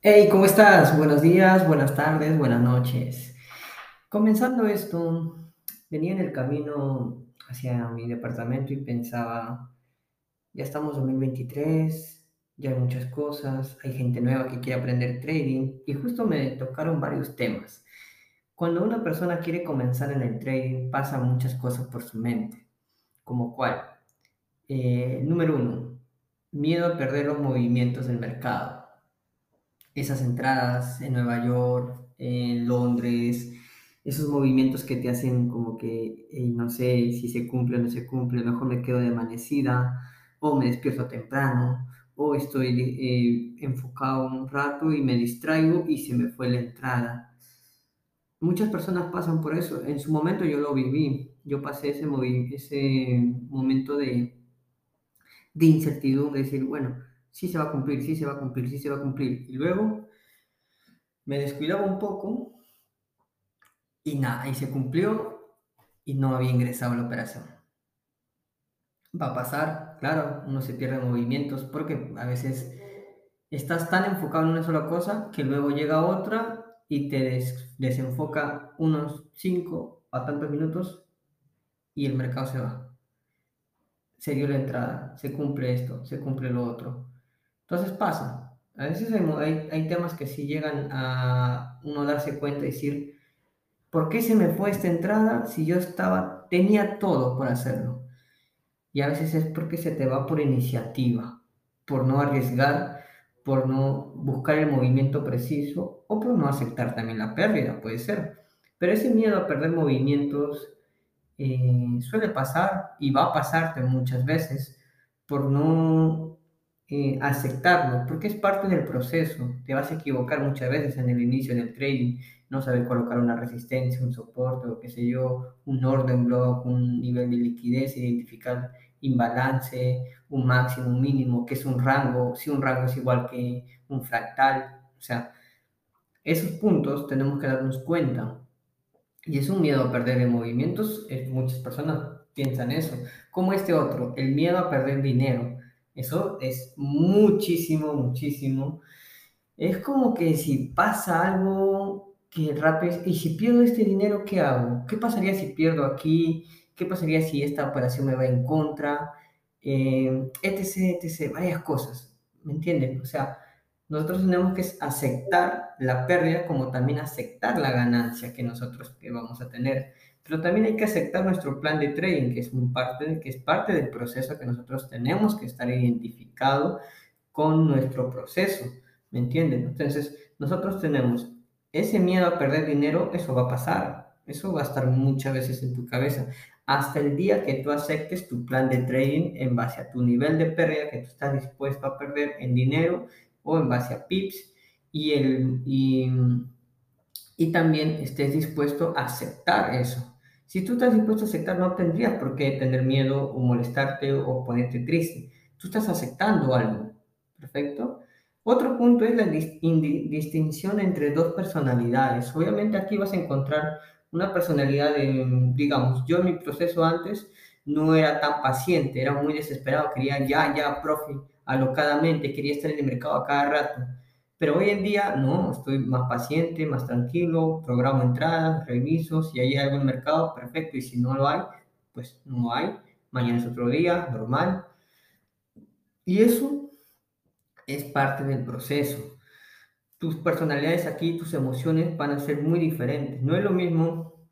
Hey, ¿cómo estás? Buenos días, buenas tardes, buenas noches. Comenzando esto, venía en el camino hacia mi departamento y pensaba, ya estamos en 2023, ya hay muchas cosas, hay gente nueva que quiere aprender trading y justo me tocaron varios temas. Cuando una persona quiere comenzar en el trading, pasan muchas cosas por su mente, como cuál. Eh, número uno, miedo a perder los movimientos del mercado esas entradas en Nueva York, en Londres, esos movimientos que te hacen como que no sé si se cumple o no se cumple, mejor me quedo de amanecida o me despierto temprano o estoy eh, enfocado un rato y me distraigo y se me fue la entrada. Muchas personas pasan por eso. En su momento yo lo viví. Yo pasé ese, ese momento de, de incertidumbre, decir, bueno, sí se va a cumplir, sí se va a cumplir, sí se va a cumplir. Y luego me descuidaba un poco y nada, y se cumplió y no había ingresado la operación. Va a pasar, claro, uno se pierde movimientos porque a veces estás tan enfocado en una sola cosa que luego llega otra y te desenfoca unos 5 a tantos minutos y el mercado se va. Se dio la entrada, se cumple esto, se cumple lo otro. Entonces pasa. A veces hay, hay, temas que sí llegan a uno darse cuenta y decir, ¿por qué se me fue esta entrada si yo estaba, tenía todo por hacerlo? Y a veces es porque se te va por iniciativa, por no arriesgar, por no buscar el movimiento preciso o por no aceptar también la pérdida, puede ser. Pero ese miedo a perder movimientos eh, suele pasar y va a pasarte muchas veces por no eh, aceptarlo, porque es parte del proceso. Te vas a equivocar muchas veces en el inicio del trading, no saber colocar una resistencia, un soporte o qué sé yo, un orden block, un nivel de liquidez, identificar imbalance, un máximo, un mínimo, que es un rango, si un rango es igual que un fractal, o sea, esos puntos tenemos que darnos cuenta. Y es un miedo a perder en movimientos, muchas personas piensan eso, como este otro, el miedo a perder dinero eso es muchísimo, muchísimo. Es como que si pasa algo que rápido, y si pierdo este dinero, ¿qué hago? ¿Qué pasaría si pierdo aquí? ¿Qué pasaría si esta operación me va en contra? Eh, etc, etc, varias cosas, ¿me entienden? O sea, nosotros tenemos que aceptar la pérdida como también aceptar la ganancia que nosotros vamos a tener pero también hay que aceptar nuestro plan de trading, que es, un parte, que es parte del proceso que nosotros tenemos que estar identificado con nuestro proceso, ¿me entienden? Entonces, nosotros tenemos ese miedo a perder dinero, eso va a pasar, eso va a estar muchas veces en tu cabeza, hasta el día que tú aceptes tu plan de trading en base a tu nivel de pérdida que tú estás dispuesto a perder en dinero o en base a pips y, el, y, y también estés dispuesto a aceptar eso. Si tú estás dispuesto a aceptar, no tendrías por qué tener miedo o molestarte o ponerte triste. Tú estás aceptando algo. ¿Perfecto? Otro punto es la distinción entre dos personalidades. Obviamente aquí vas a encontrar una personalidad de, digamos, yo en mi proceso antes no era tan paciente, era muy desesperado, quería ya, ya, profe, alocadamente, quería estar en el mercado a cada rato. Pero hoy en día no, estoy más paciente, más tranquilo, programo entradas, reviso, si hay algo en el mercado, perfecto, y si no lo hay, pues no hay, mañana es otro día, normal. Y eso es parte del proceso. Tus personalidades aquí, tus emociones van a ser muy diferentes. No es lo mismo,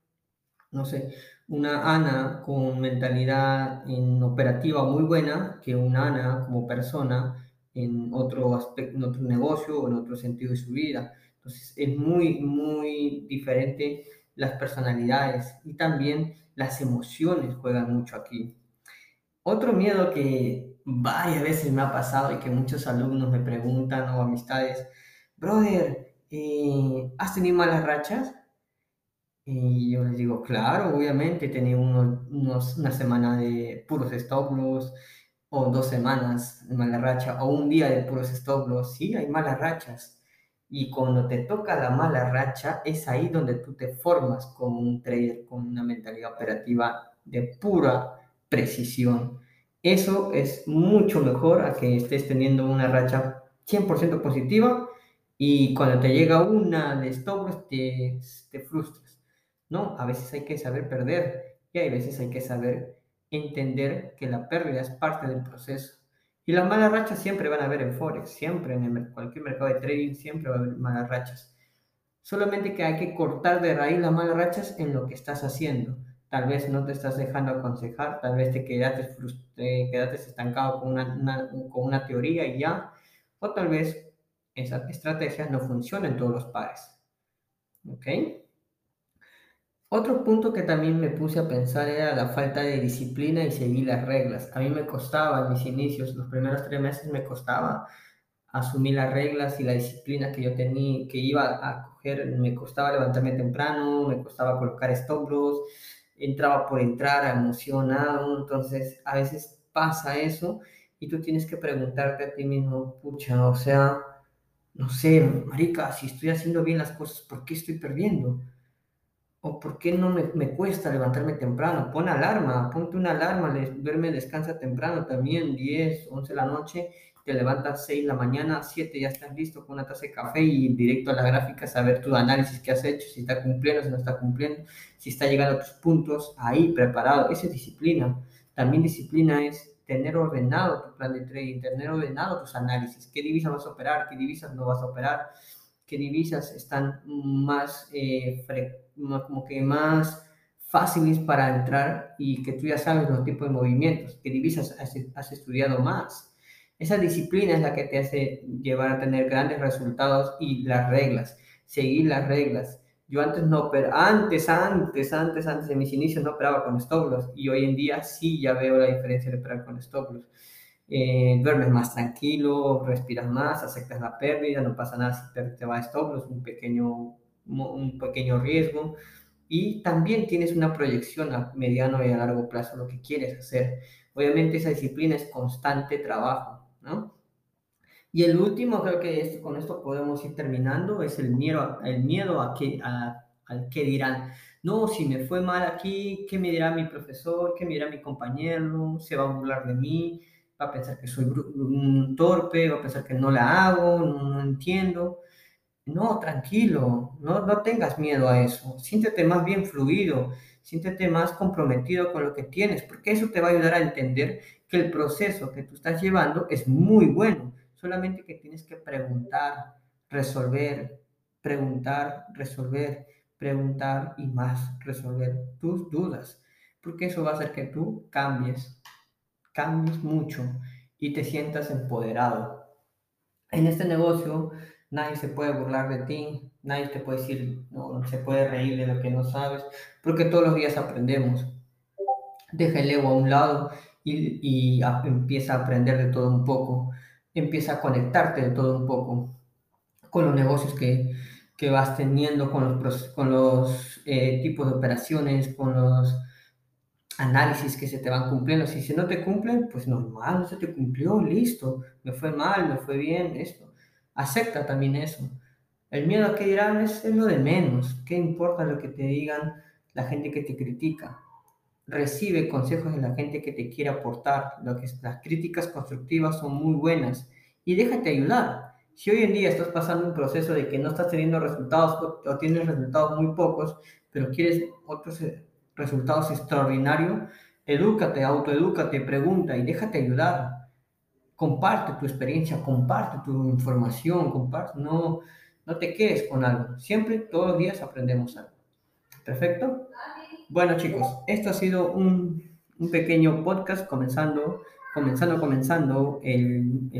no sé, una Ana con mentalidad en operativa muy buena que una Ana como persona en otro aspecto, en otro negocio o en otro sentido de su vida. Entonces es muy, muy diferente las personalidades y también las emociones juegan mucho aquí. Otro miedo que varias veces me ha pasado y que muchos alumnos me preguntan o amistades, brother, eh, ¿has tenido malas rachas? Y yo les digo, claro, obviamente he tenido unos, una semana de puros stop loss, o dos semanas de mala racha, o un día de puros stop loss, sí, hay malas rachas. Y cuando te toca la mala racha, es ahí donde tú te formas como un trader con una mentalidad operativa de pura precisión. Eso es mucho mejor a que estés teniendo una racha 100% positiva Y cuando te llega una de stop te, te frustras. No, a veces hay que saber perder y hay veces hay que saber entender que la pérdida es parte del proceso. Y las malas rachas siempre van a haber en Forex, siempre en cualquier mercado de trading, siempre va a haber malas rachas. Solamente que hay que cortar de raíz las malas rachas en lo que estás haciendo. Tal vez no te estás dejando aconsejar, tal vez te quedaste, quedaste estancado con una, con una teoría y ya, o tal vez esa estrategia no funciona en todos los pares. ¿Ok? Otro punto que también me puse a pensar era la falta de disciplina y seguir las reglas. A mí me costaba en mis inicios, los primeros tres meses me costaba asumir las reglas y la disciplina que yo tenía, que iba a coger, me costaba levantarme temprano, me costaba colocar loss, entraba por entrar emocionado, entonces a veces pasa eso y tú tienes que preguntarte a ti mismo, pucha, o sea, no sé, marica, si estoy haciendo bien las cosas, ¿por qué estoy perdiendo? ¿O por qué no me, me cuesta levantarme temprano? Pon alarma, ponte una alarma, duerme, descansa temprano también, 10, 11 de la noche, te levantas 6 de la mañana, 7 ya estás listo con una taza de café y directo a la gráfica a ver tu análisis que has hecho, si está cumpliendo, si no está cumpliendo, si está llegando a tus puntos, ahí preparado, esa es disciplina. También disciplina es tener ordenado tu plan de trading, tener ordenado tus análisis, qué divisas vas a operar, qué divisas no vas a operar, qué divisas están más, eh, como que más fáciles para entrar y que tú ya sabes los tipos de movimientos, qué divisas has, estudiado más. Esa disciplina es la que te hace llevar a tener grandes resultados y las reglas, seguir las reglas yo antes no, pero antes, antes, antes, antes de mis inicios no operaba con stop y hoy en día sí ya veo la diferencia de operar con stop. Eh, duermes más tranquilo, respiras más, aceptas la pérdida, no pasa nada si te va a stop loss, un pequeño, un pequeño riesgo. Y también tienes una proyección a mediano y a largo plazo, lo que quieres hacer. Obviamente esa disciplina es constante trabajo, ¿no? Y el último, creo que con esto podemos ir terminando, es el miedo, el miedo a que, al que dirán. No, si me fue mal aquí, ¿qué me dirá mi profesor? ¿Qué me dirá mi compañero? ¿Se va a burlar de mí? ¿Va a pensar que soy un torpe? ¿Va a pensar que no la hago? No, entiendo. No, tranquilo, no, no tengas miedo a eso. Siéntete más bien fluido, siéntete más comprometido con lo que tienes, porque eso te va a ayudar a entender que el proceso que tú estás llevando es muy bueno solamente que tienes que preguntar, resolver, preguntar, resolver, preguntar y más resolver tus dudas, porque eso va a hacer que tú cambies, cambies mucho y te sientas empoderado. En este negocio nadie se puede burlar de ti, nadie te puede decir, no, se puede reír de lo que no sabes, porque todos los días aprendemos. Deja el ego a un lado y, y empieza a aprender de todo un poco empieza a conectarte de todo un poco con los negocios que, que vas teniendo, con los, con los eh, tipos de operaciones, con los análisis que se te van cumpliendo. Si, si no te cumplen, pues normal, no se te cumplió, listo, me fue mal, me fue bien, esto. Acepta también eso. El miedo a que dirán es, lo de menos. ¿Qué importa lo que te digan la gente que te critica? recibe consejos de la gente que te quiere aportar. Lo que, las críticas constructivas son muy buenas y déjate ayudar. Si hoy en día estás pasando un proceso de que no estás teniendo resultados o, tienes resultados muy pocos, pero quieres otros eh, resultados extraordinarios, edúcate, autoedúcate, pregunta y déjate ayudar. Comparte tu experiencia, comparte tu información, comparte, no, no te quedes con algo. Siempre, todos los días aprendemos algo. ¿Perfecto? Bueno chicos, esto ha sido un, pequeño podcast comenzando, comenzando, comenzando el,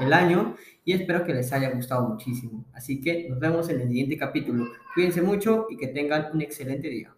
el año y espero que les haya gustado muchísimo. Así que nos vemos en el siguiente capítulo. Cuídense mucho y que tengan un excelente día.